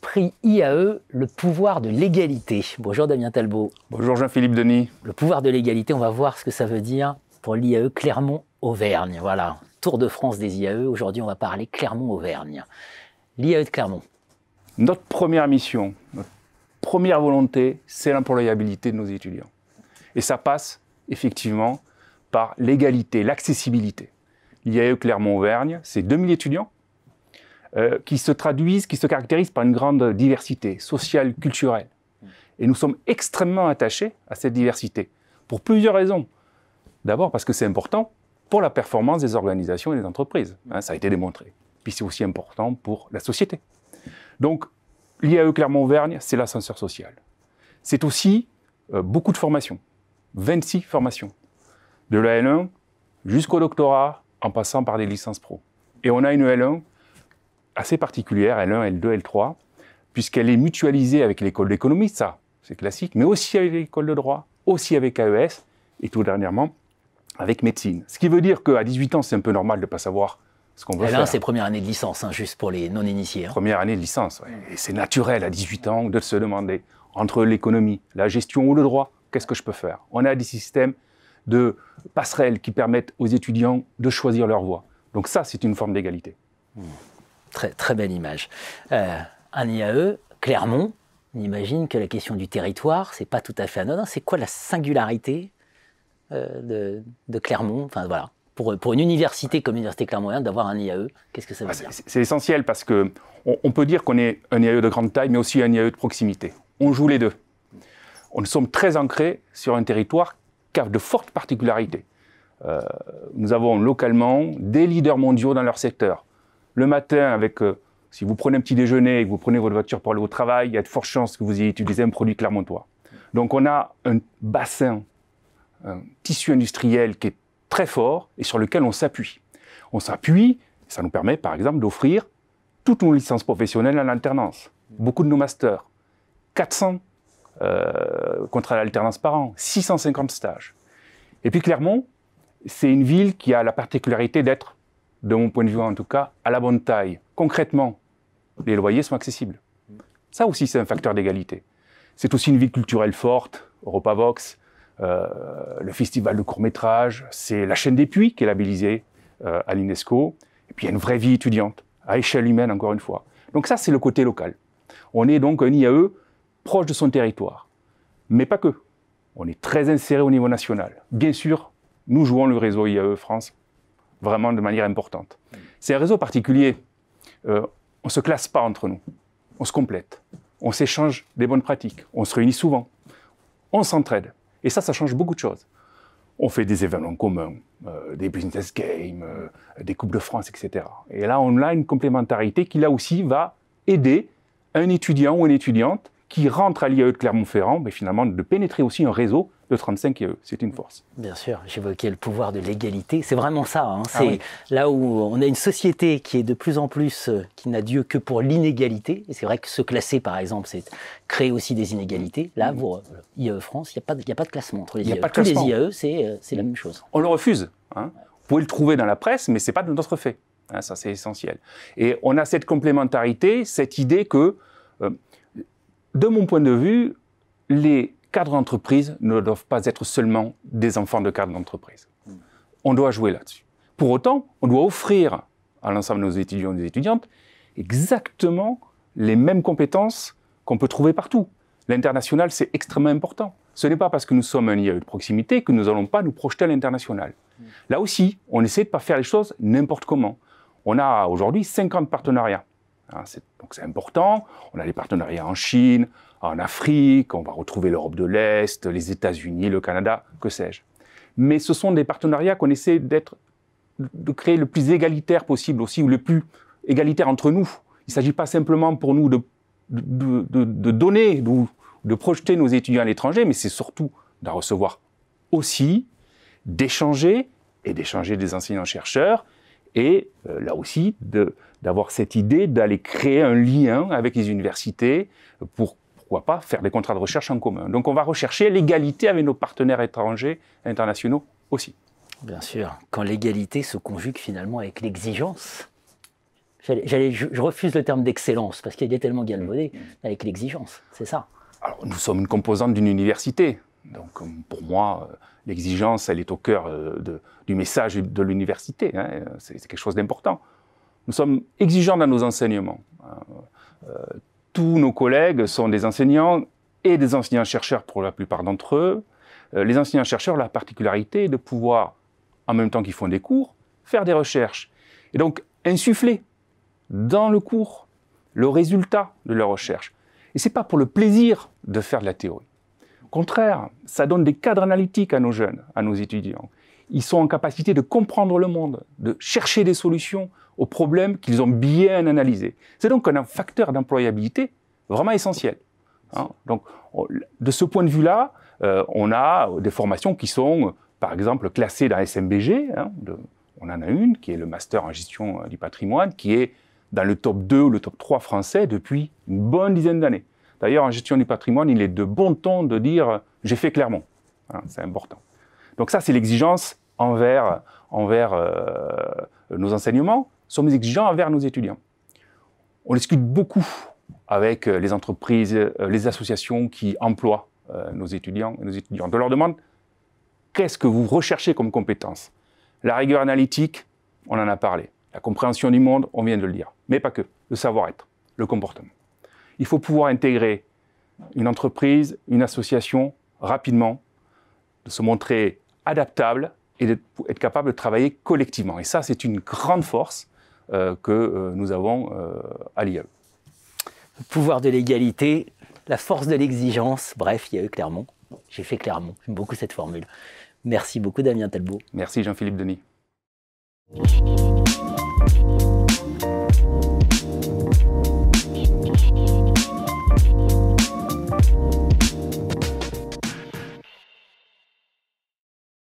prix IAE, le pouvoir de l'égalité. Bonjour Damien Talbot. Bonjour Jean-Philippe Denis. Le pouvoir de l'égalité, on va voir ce que ça veut dire pour l'IAE Clermont-Auvergne. Voilà, Tour de France des IAE. Aujourd'hui, on va parler Clermont-Auvergne. L'IAE de Clermont. Notre première mission, notre première volonté, c'est l'employabilité de nos étudiants. Et ça passe effectivement par l'égalité, l'accessibilité. L'IAE Clermont-Auvergne, c'est 2000 étudiants euh, qui se traduisent, qui se caractérisent par une grande diversité sociale, culturelle. Et nous sommes extrêmement attachés à cette diversité, pour plusieurs raisons. D'abord parce que c'est important pour la performance des organisations et des entreprises. Hein, ça a été démontré. Puis c'est aussi important pour la société. Donc, l'IAE Clermont-Auvergne, c'est l'ascenseur social. C'est aussi euh, beaucoup de formations, 26 formations, de la L1 jusqu'au doctorat, en passant par des licences pro. Et on a une L1 assez particulière, L1, L2, L3, puisqu'elle est mutualisée avec l'école d'économie, ça, c'est classique, mais aussi avec l'école de droit, aussi avec AES, et tout dernièrement, avec médecine. Ce qui veut dire qu'à 18 ans, c'est un peu normal de ne pas savoir ce qu'on veut faire. Là, c'est première année de licence, hein, juste pour les non-initiés. Hein. Première année de licence, ouais. Et c'est naturel à 18 ans de se demander, entre l'économie, la gestion ou le droit, qu'est-ce que je peux faire? On a des systèmes de passerelles qui permettent aux étudiants de choisir leur voie. Donc ça, c'est une forme d'égalité. Mmh. Très, très belle image. Euh, un IAE, Clermont, on imagine que la question du territoire, c'est pas tout à fait anodin. C'est quoi la singularité euh, de, Clermont? Enfin voilà, pour, pour, une université comme l'université Clermont d'avoir un IAE, qu'est-ce que ça veut ah, dire? C'est essentiel parce que on, peut dire qu'on est un IAE de grande taille, mais aussi un IAE de proximité. On joue les deux. On sommes très ancrés sur un territoire qui a de fortes particularités. Euh, nous avons localement des leaders mondiaux dans leur secteur le matin, euh, si vous prenez un petit déjeuner et que vous prenez votre voiture pour aller au travail, il y a de fortes chances que vous ayez utilisé un produit clermontois. Donc on a un bassin, un tissu industriel qui est très fort et sur lequel on s'appuie. On s'appuie, ça nous permet par exemple d'offrir toutes nos licences professionnelles en alternance, beaucoup de nos masters, 400 euh, contrats d'alternance par an, 650 stages. Et puis Clermont, c'est une ville qui a la particularité d'être de mon point de vue en tout cas, à la bonne taille. Concrètement, les loyers sont accessibles. Ça aussi, c'est un facteur d'égalité. C'est aussi une ville culturelle forte, Europavox, euh, le festival de court-métrage, c'est la chaîne des puits qui est labellisée euh, à l'UNESCO, et puis il y a une vraie vie étudiante, à échelle humaine encore une fois. Donc ça, c'est le côté local. On est donc un IAE proche de son territoire. Mais pas que. On est très inséré au niveau national. Bien sûr, nous jouons le réseau IAE France vraiment de manière importante. C'est un réseau particulier. Euh, on ne se classe pas entre nous. On se complète. On s'échange des bonnes pratiques. On se réunit souvent. On s'entraide. Et ça, ça change beaucoup de choses. On fait des événements communs, euh, des business games, euh, des Coupes de France, etc. Et là, on a une complémentarité qui, là aussi, va aider un étudiant ou une étudiante qui rentre à l'IAE de Clermont-Ferrand, mais finalement de pénétrer aussi un réseau de 35 IAE. C'est une force. Bien sûr, j'évoquais le pouvoir de l'égalité. C'est vraiment ça. Hein. Ah c'est là où on a une société qui est de plus en plus, euh, qui n'a Dieu que pour l'inégalité. Et c'est vrai que se classer, par exemple, c'est créer aussi des inégalités. Là, mmh. pour IAE France, il n'y a, a, pas de classement entre les IAE. Tous les IAE, euh, c'est la même chose. On le refuse. Hein. Vous pouvez le trouver dans la presse, mais ce n'est pas de notre fait. Hein, ça, c'est essentiel. Et on a cette complémentarité, cette idée que euh, de mon point de vue, les cadres d'entreprise ne doivent pas être seulement des enfants de cadres d'entreprise. On doit jouer là-dessus. Pour autant, on doit offrir à l'ensemble de nos étudiants et des étudiantes exactement les mêmes compétences qu'on peut trouver partout. L'international, c'est extrêmement important. Ce n'est pas parce que nous sommes un IAE de proximité que nous n'allons pas nous projeter à l'international. Là aussi, on essaie de ne pas faire les choses n'importe comment. On a aujourd'hui 50 partenariats Hein, donc c'est important. On a des partenariats en Chine, en Afrique, on va retrouver l'Europe de l'Est, les États-Unis, le Canada, que sais-je. Mais ce sont des partenariats qu'on essaie d'être, de créer le plus égalitaire possible aussi, ou le plus égalitaire entre nous. Il ne s'agit pas simplement pour nous de, de, de donner, de projeter nos étudiants à l'étranger, mais c'est surtout d'en recevoir aussi, d'échanger, et d'échanger des enseignants-chercheurs, et euh, là aussi d'avoir cette idée d'aller créer un lien avec les universités pour pourquoi pas faire des contrats de recherche en commun. Donc on va rechercher l'égalité avec nos partenaires étrangers, internationaux aussi. Bien sûr, quand l'égalité se conjugue finalement avec l'exigence, je, refuse le terme d'excellence parce qu'il est tellement galvaudé avec l'exigence, c'est ça. Alors, nous sommes une composante d'une université. Donc, pour moi, euh, l'exigence, elle est au cœur euh, du message de l'université. Hein. C'est quelque chose d'important. Nous sommes exigeants dans nos enseignements. Euh, tous nos collègues sont des enseignants et des enseignants-chercheurs pour la plupart d'entre eux. les enseignants-chercheurs, la particularité de pouvoir, en même temps qu'ils font des cours, faire des recherches. Et donc, insuffler dans le cours le résultat de leur recherche. Et ce n'est pas pour le plaisir de faire de la théorie. Au contraire, ça donne des cadres analytiques à nos jeunes, à nos étudiants. Ils sont en capacité de comprendre le monde, de chercher des solutions aux problèmes qu'ils ont bien analysés. C'est donc un facteur d'employabilité vraiment essentiel. Hein. donc, de ce point de vue-là, euh, on a des formations qui sont, par exemple, classées dans SMBG. Hein, on en a une qui est le master en gestion du patrimoine, qui est dans le top 2 ou le top 3 français depuis une bonne dizaine d'années. D'ailleurs, en gestion du patrimoine, il est de bon ton de dire j'ai fait clairement. Hein, c'est important. Donc ça, c'est l'exigence envers, envers euh, nos enseignements. Sommes exigeants envers nos étudiants. On discute beaucoup avec euh, les entreprises, euh, les associations qui emploient nos étudiants et nos. On leur demande qu'est-ce que vous recherchez comme compétence La rigueur analytique, on en a parlé. La compréhension du monde, on vient de le dire. Mais pas que. Le savoir-être, le comportement. Il faut pouvoir intégrer une entreprise, une association rapidement, de se montrer adaptable et d'être capable de travailler collectivement. Et ça, c'est une grande force euh, que euh, nous avons euh, à l'IAE. Le pouvoir de l'égalité, la force de l'exigence, bref, il y a eu Clermont. J'ai fait Clermont, j'aime beaucoup cette formule. Merci beaucoup Damien Talbot. Merci Jean-Philippe Denis.